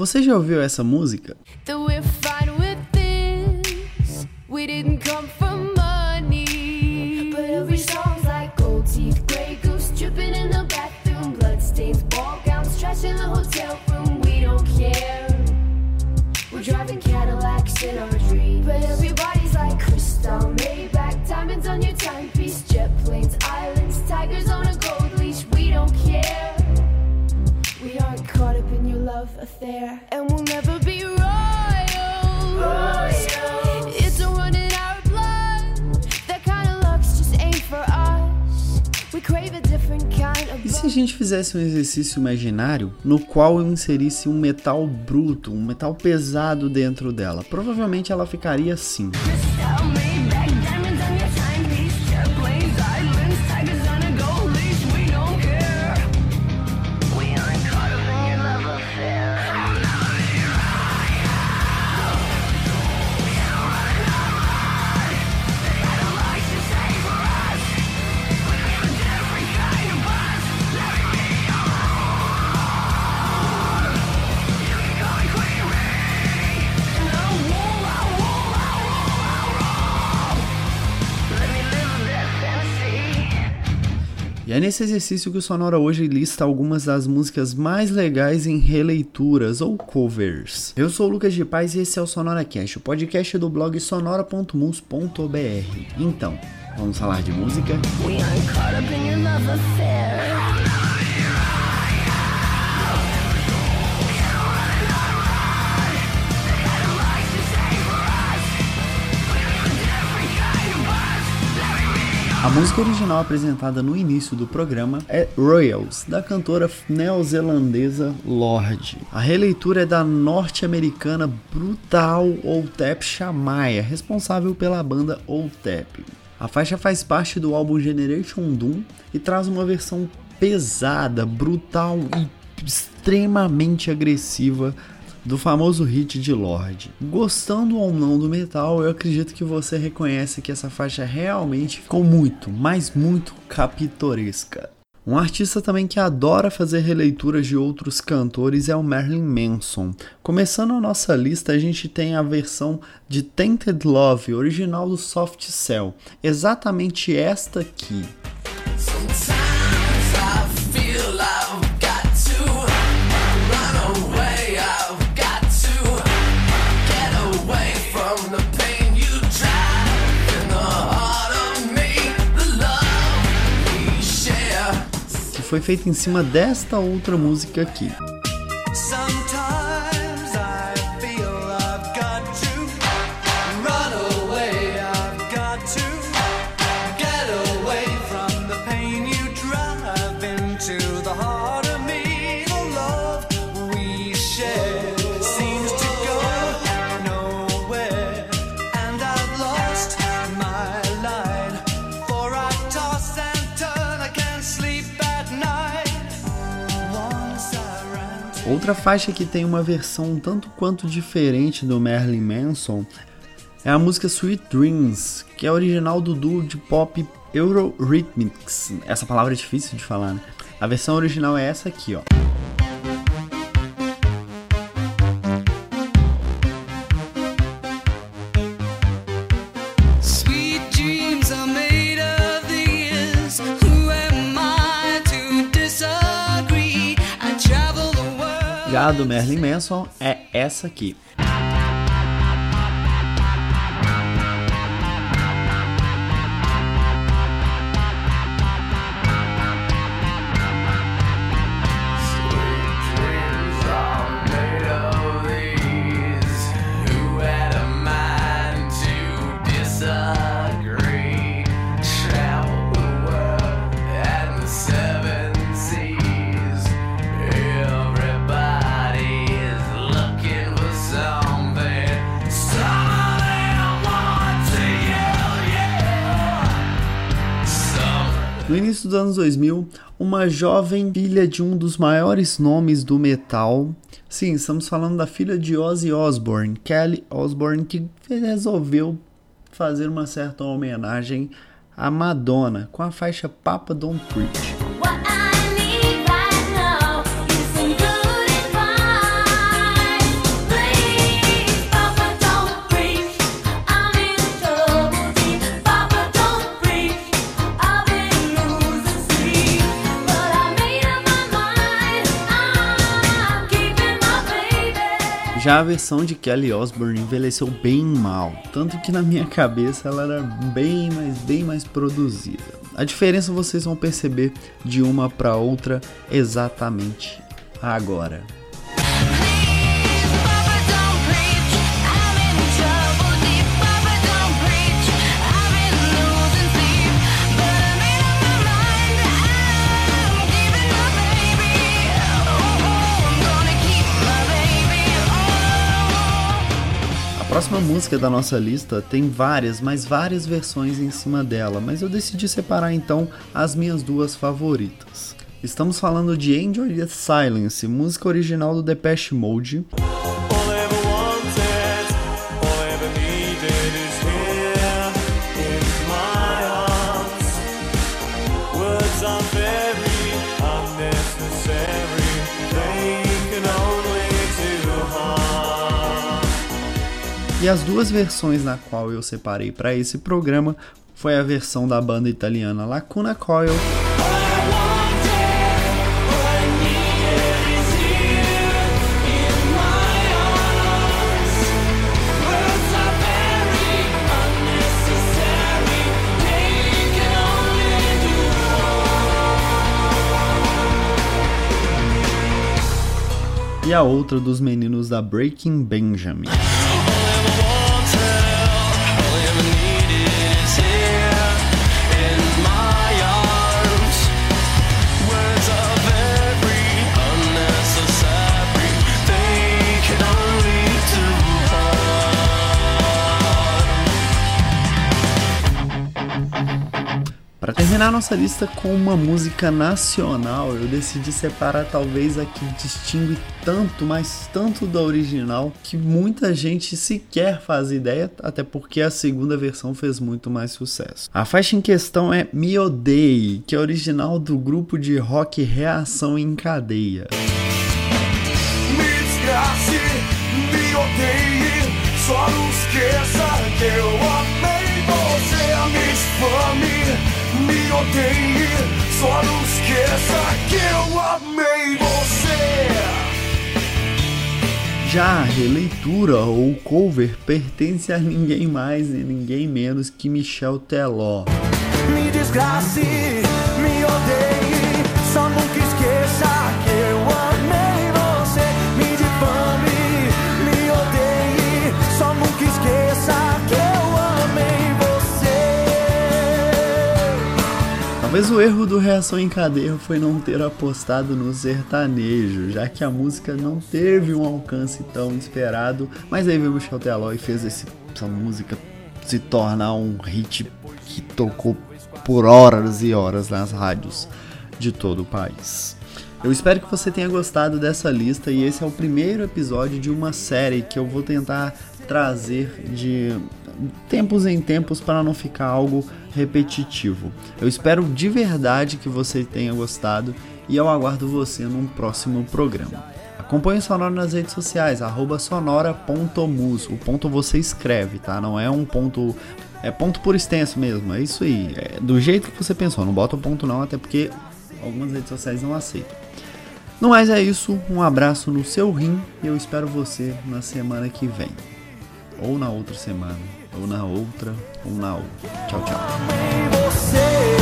Você já ouviu essa música? Maybach, diamonds on your timepiece, jet planes, islands, tigers on a love affair, and we'll never be in our blood. That kind of just ain't for us. We crave a different kind of. E se a gente fizesse um exercício imaginário no qual eu inserisse um metal bruto, um metal pesado dentro dela? Provavelmente ela ficaria assim. E é nesse exercício que o Sonora hoje lista algumas das músicas mais legais em releituras ou covers. Eu sou o Lucas de Paz e esse é o Sonora Cast, o podcast do blog sonora.mus.br. Então, vamos falar de música? We A música original apresentada no início do programa é Royals, da cantora neozelandesa Lorde. A releitura é da norte-americana Brutal Oltep Shamaya, responsável pela banda Oltep. A faixa faz parte do álbum Generation Doom e traz uma versão pesada, brutal e extremamente agressiva do famoso hit de Lorde. Gostando ou não do metal, eu acredito que você reconhece que essa faixa realmente ficou muito, mas muito capitoresca. Um artista também que adora fazer releituras de outros cantores é o Marilyn Manson. Começando a nossa lista, a gente tem a versão de Tainted Love, original do Soft Cell, exatamente esta aqui. Foi feita em cima desta outra música aqui. Outra faixa que tem uma versão um tanto quanto diferente do Marilyn Manson é a música Sweet Dreams, que é original do duo de pop Eurythmics. Essa palavra é difícil de falar, né? A versão original é essa aqui, ó. Já do Merlin Manson é essa aqui. Início dos anos 2000, uma jovem filha de um dos maiores nomes do metal, sim, estamos falando da filha de Ozzy Osbourne, Kelly Osbourne, que resolveu fazer uma certa homenagem a Madonna com a faixa Papa Don't Preach. Já a versão de Kelly Osbourne envelheceu bem mal, tanto que na minha cabeça ela era bem mais, bem mais produzida. A diferença vocês vão perceber de uma para outra exatamente agora. Próxima música da nossa lista tem várias, mas várias versões em cima dela, mas eu decidi separar então as minhas duas favoritas. Estamos falando de Enjoy the Silence, música original do Depeche Mode. E as duas versões na qual eu separei para esse programa foi a versão da banda italiana Lacuna Coil. E a outra dos meninos da Breaking Benjamin. Terminar nossa lista com uma música nacional, eu decidi separar talvez a que distingue tanto, mas tanto da original, que muita gente sequer faz ideia, até porque a segunda versão fez muito mais sucesso. A faixa em questão é Me Odeie, que é original do grupo de rock Reação em Cadeia. Me desgrace, me odeie, só não esqueça que eu odeie, só não esqueça que eu amei você. Já a releitura ou cover pertence a ninguém mais e ninguém menos que Michel Teló. Me desgrace, me odeie, Talvez o erro do Reação em Cadeia foi não ter apostado no sertanejo, já que a música não teve um alcance tão esperado, mas aí veio o Michel Teló e fez esse, essa música se tornar um hit que tocou por horas e horas nas rádios de todo o país. Eu espero que você tenha gostado dessa lista e esse é o primeiro episódio de uma série que eu vou tentar trazer de tempos em tempos para não ficar algo repetitivo. Eu espero de verdade que você tenha gostado e eu aguardo você num próximo programa. Acompanhe o Sonora nas redes sociais, sonora.mus. O ponto você escreve, tá? Não é um ponto. É ponto por extenso mesmo, é isso aí. É do jeito que você pensou, não bota o ponto não, até porque algumas redes sociais não aceitam. No mais é isso, um abraço no seu rim e eu espero você na semana que vem. Ou na outra semana ou na outra, ou na outra. Tchau, tchau.